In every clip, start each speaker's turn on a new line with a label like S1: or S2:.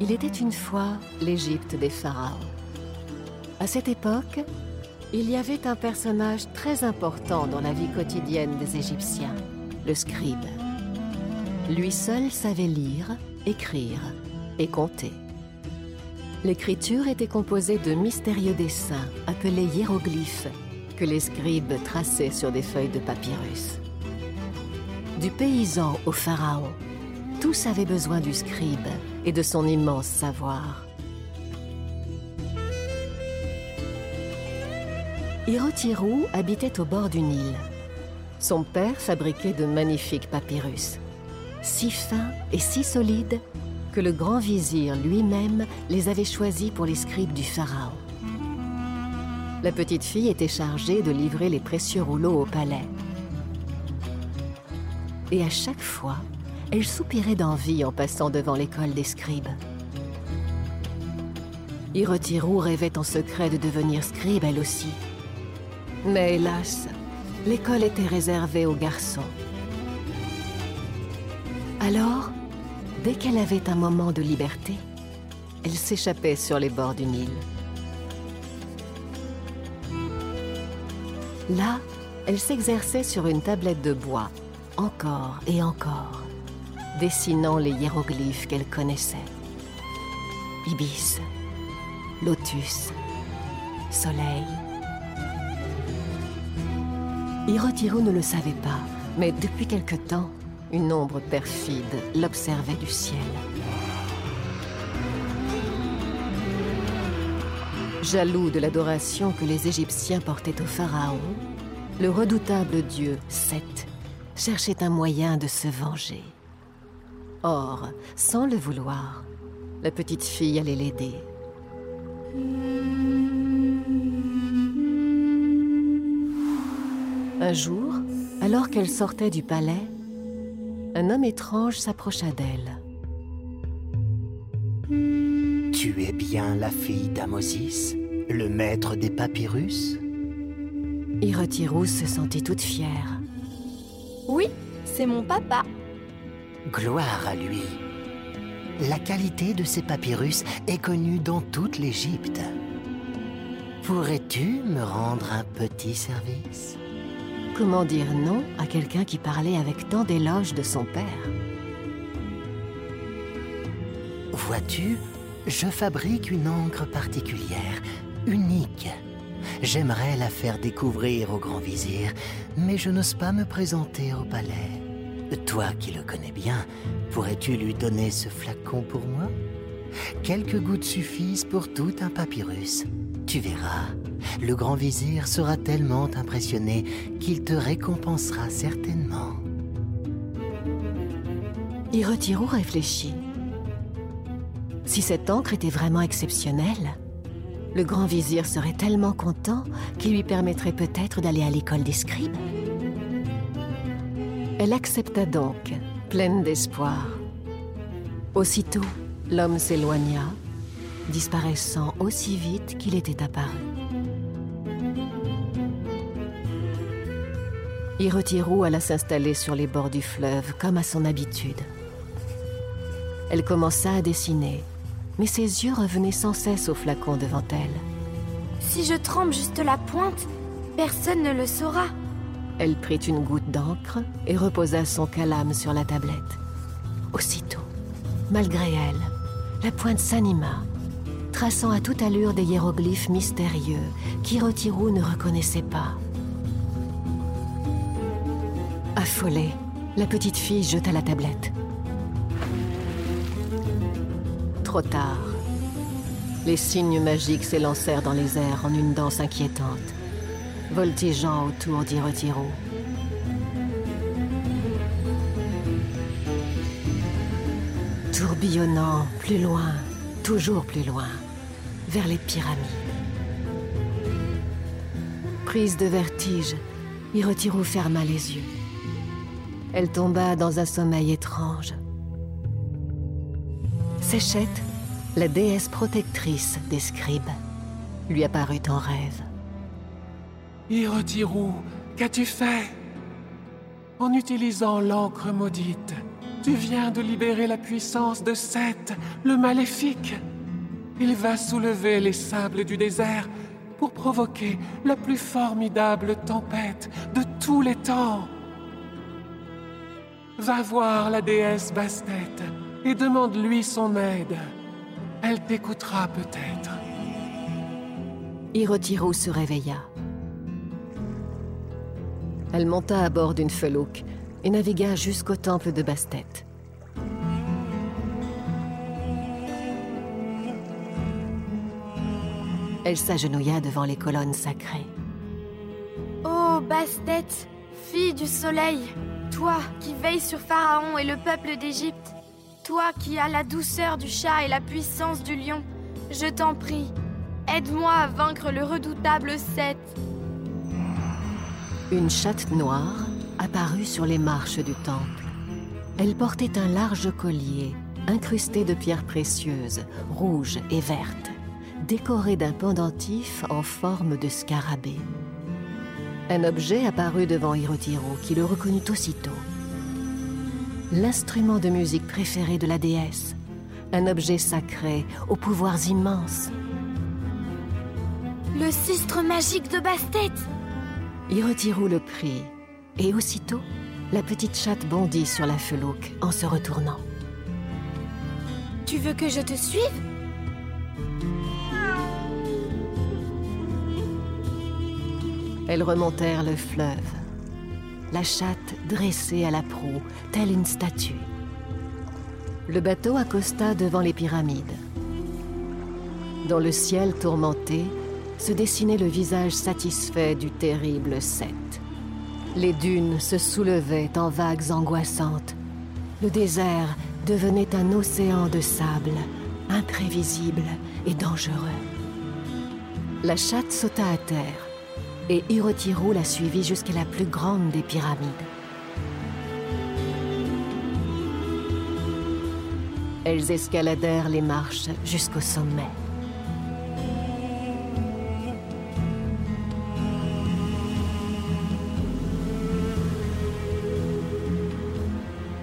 S1: Il était une fois l'Égypte des pharaons. À cette époque, il y avait un personnage très important dans la vie quotidienne des Égyptiens, le scribe. Lui seul savait lire, écrire et compter. L'écriture était composée de mystérieux dessins appelés hiéroglyphes que les scribes traçaient sur des feuilles de papyrus. Du paysan au pharaon, tous avaient besoin du scribe et de son immense savoir. Hirotiru habitait au bord du Nil. Son père fabriquait de magnifiques papyrus, si fins et si solides que le grand vizir lui-même les avait choisis pour les scribes du pharaon. La petite fille était chargée de livrer les précieux rouleaux au palais. Et à chaque fois, elle soupirait d'envie en passant devant l'école des scribes. Hirotiru rêvait en secret de devenir scribe elle aussi. Mais hélas, l'école était réservée aux garçons. Alors, dès qu'elle avait un moment de liberté, elle s'échappait sur les bords du Nil. Là, elle s'exerçait sur une tablette de bois, encore et encore, dessinant les hiéroglyphes qu'elle connaissait. Ibis, lotus, soleil. Hirotiru ne le savait pas, mais depuis quelque temps, une ombre perfide l'observait du ciel. Jaloux de l'adoration que les Égyptiens portaient au Pharaon, le redoutable dieu Seth cherchait un moyen de se venger. Or, sans le vouloir, la petite fille allait l'aider. Un jour, alors qu'elle sortait du palais, un homme étrange s'approcha d'elle.
S2: Tu es bien la fille d'Amosis, le maître des papyrus?
S1: Hirotiru se sentit toute fière.
S3: Oui, c'est mon papa.
S2: Gloire à lui. La qualité de ces papyrus est connue dans toute l'Égypte. Pourrais-tu me rendre un petit service?
S1: Comment dire non à quelqu'un qui parlait avec tant d'éloges de son père?
S2: Vois-tu, je fabrique une encre particulière, unique. J'aimerais la faire découvrir au grand vizir, mais je n'ose pas me présenter au palais. Toi qui le connais bien, pourrais-tu lui donner ce flacon pour moi? Quelques gouttes suffisent pour tout un papyrus. Tu verras, le grand vizir sera tellement impressionné qu'il te récompensera certainement.
S1: Hirotiru réfléchit. Si cette encre était vraiment exceptionnelle, le grand vizir serait tellement content qu'il lui permettrait peut-être d'aller à l'école des scribes. Elle accepta donc, pleine d'espoir. Aussitôt, l'homme s'éloigna, disparaissant aussi vite qu'il était apparu. Hirotiru alla s'installer sur les bords du fleuve comme à son habitude. Elle commença à dessiner, mais ses yeux revenaient sans cesse au flacon devant elle.
S3: Si je trempe juste la pointe, personne ne le saura.
S1: Elle prit une goutte d'encre et reposa son calame sur la tablette. Aussitôt, malgré elle, la pointe s'anima, traçant à toute allure des hiéroglyphes mystérieux qu'Hirotiru ne reconnaissait pas. Affolée, la petite fille jeta la tablette. Trop tard. Les signes magiques s'élancèrent dans les airs en une danse inquiétante, voltigeant autour d'Hirotiru. Tourbillonnant plus loin, toujours plus loin, vers les pyramides. Prise de vertige, Hirotiru ferma les yeux. Elle tomba dans un sommeil étrange. Séchette, la déesse protectrice des scribes, lui apparut en rêve.
S4: Hirotiru, qu'as-tu fait? En utilisant l'encre maudite, tu viens de libérer la puissance de Seth, le maléfique. Il va soulever les sables du désert pour provoquer la plus formidable tempête de tous les temps. Va voir la déesse Bastet et demande-lui son aide. Elle t'écoutera peut-être.
S1: Hirotiru se réveilla. Elle monta à bord d'une felouque et navigua jusqu'au temple de Bastet. Elle s'agenouilla devant les colonnes sacrées.
S3: Oh, Bastet, fille du soleil, toi qui veilles sur Pharaon et le peuple d'Égypte, toi qui as la douceur du chat et la puissance du lion, je t'en prie, aide-moi à vaincre le redoutable Seth.
S1: Une chatte noire apparut sur les marches du temple. Elle portait un large collier incrusté de pierres précieuses, rouges et vertes, décoré d'un pendentif en forme de scarabée. Un objet apparut devant Hirotiru qui le reconnut aussitôt. L'instrument de musique préféré de la déesse, un objet sacré aux pouvoirs immenses.
S3: Le cistre magique de Bastet
S1: Hirotiru le prit, et aussitôt, la petite chatte bondit sur la felouque en se retournant.
S3: Tu veux que je te suive?
S1: Elles remontèrent le fleuve, la chatte dressée à la proue, telle une statue. Le bateau accosta devant les pyramides. Dans le ciel tourmenté, se dessinait le visage satisfait du terrible Seth. Les dunes se soulevaient en vagues angoissantes. Le désert devenait un océan de sable, imprévisible et dangereux. La chatte sauta à terre et Hirotiru la suivit jusqu'à la plus grande des pyramides. Elles escaladèrent les marches jusqu'au sommet.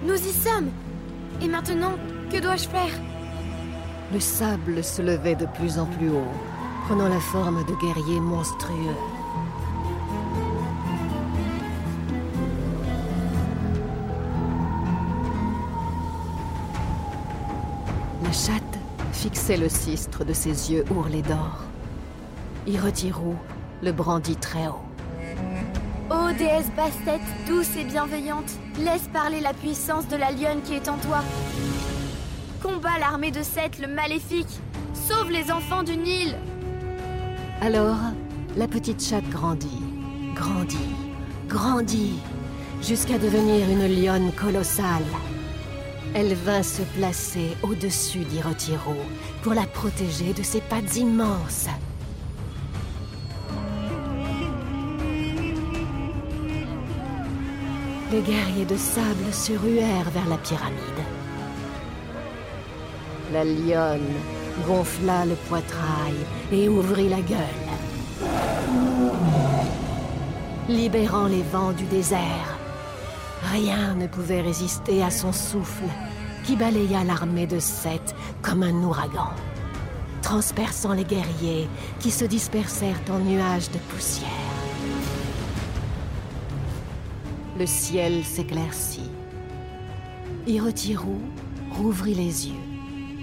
S3: Nous y sommes Et maintenant, que dois-je faire?
S1: Le sable se levait de plus en plus haut, prenant la forme de guerriers monstrueux. La chatte fixait le cistre de ses yeux ourlés d'or. Hirotiru le brandit très haut.
S3: Déesse Bastet, douce et bienveillante, laisse parler la puissance de la lionne qui est en toi. Combat l'armée de Seth, le maléfique. Sauve les enfants du Nil.
S1: Alors, la petite chatte grandit, grandit, grandit, jusqu'à devenir une lionne colossale. Elle vint se placer au-dessus d'Hirotiru pour la protéger de ses pattes immenses. Les guerriers de sable se ruèrent vers la pyramide. La lionne gonfla le poitrail et ouvrit la gueule, libérant les vents du désert. Rien ne pouvait résister à son souffle qui balaya l'armée de Seth comme un ouragan, transperçant les guerriers qui se dispersèrent en nuages de poussière. Le ciel s'éclaircit. Hirotiru rouvrit les yeux.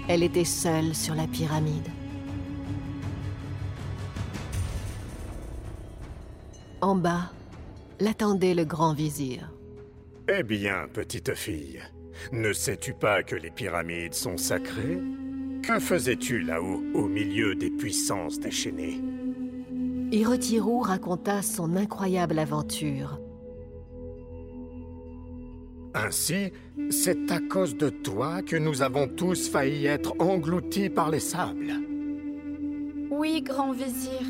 S1: Elle était seule sur la pyramide. En bas, l'attendait le grand vizir.
S5: Eh bien, petite fille, ne sais-tu pas que les pyramides sont sacrées? Que faisais-tu là-haut, au milieu des puissances déchaînées?
S1: Hirotiru raconta son incroyable aventure.
S5: Ainsi, c'est à cause de toi que nous avons tous failli être engloutis par les sables.
S3: Oui, grand vizir.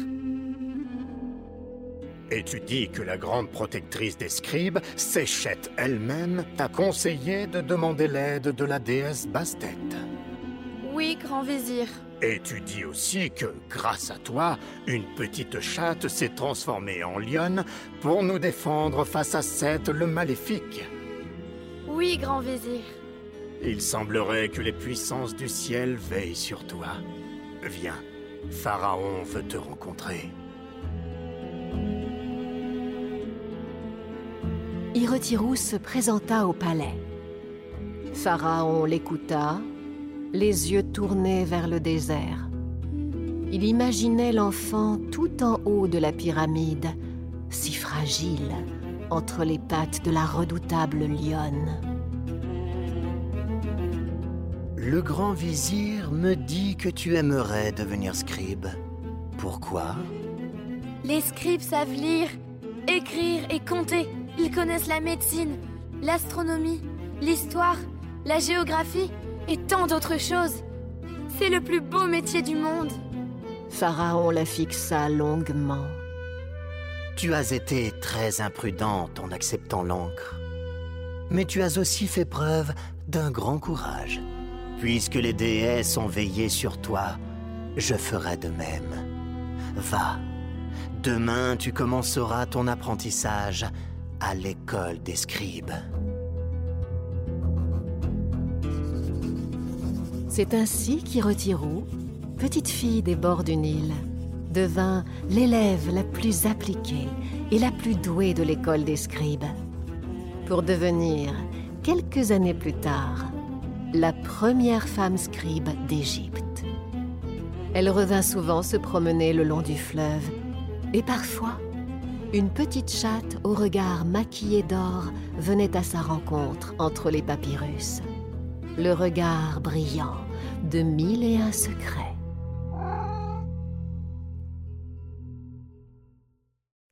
S5: Et tu dis que la grande protectrice des scribes, Séchet elle-même, t'a conseillé de demander l'aide de la déesse Bastet.
S3: Oui, grand vizir.
S5: Et tu dis aussi que, grâce à toi, une petite chatte s'est transformée en lionne pour nous défendre face à Seth le maléfique.
S3: Oui, grand vizir.
S5: Il semblerait que les puissances du ciel veillent sur toi. Viens, Pharaon veut te rencontrer.
S1: Iretirous se présenta au palais. Pharaon l'écouta, les yeux tournés vers le désert. Il imaginait l'enfant tout en haut de la pyramide, si fragile, entre les pattes de la redoutable lionne.
S2: Le grand vizir me dit que tu aimerais devenir scribe. Pourquoi?
S3: Les scribes savent lire, écrire et compter. Ils connaissent la médecine, l'astronomie, l'histoire, la géographie et tant d'autres choses. C'est le plus beau métier du monde.
S1: Pharaon la fixa longuement.
S2: Tu as été très imprudente en acceptant l'encre. Mais tu as aussi fait preuve d'un grand courage. Puisque les déesses ont veillé sur toi, je ferai de même. Va, demain tu commenceras ton apprentissage à l'école des scribes.
S1: C'est ainsi qu'Iretirou, petite fille des bords du Nil, devint l'élève la plus appliquée et la plus douée de l'école des scribes, pour devenir, quelques années plus tard, la première femme scribe d'Égypte. Elle revint souvent se promener le long du fleuve, et parfois, une petite chatte au regard maquillé d'or venait à sa rencontre entre les papyrus. Le regard brillant de mille et un secrets.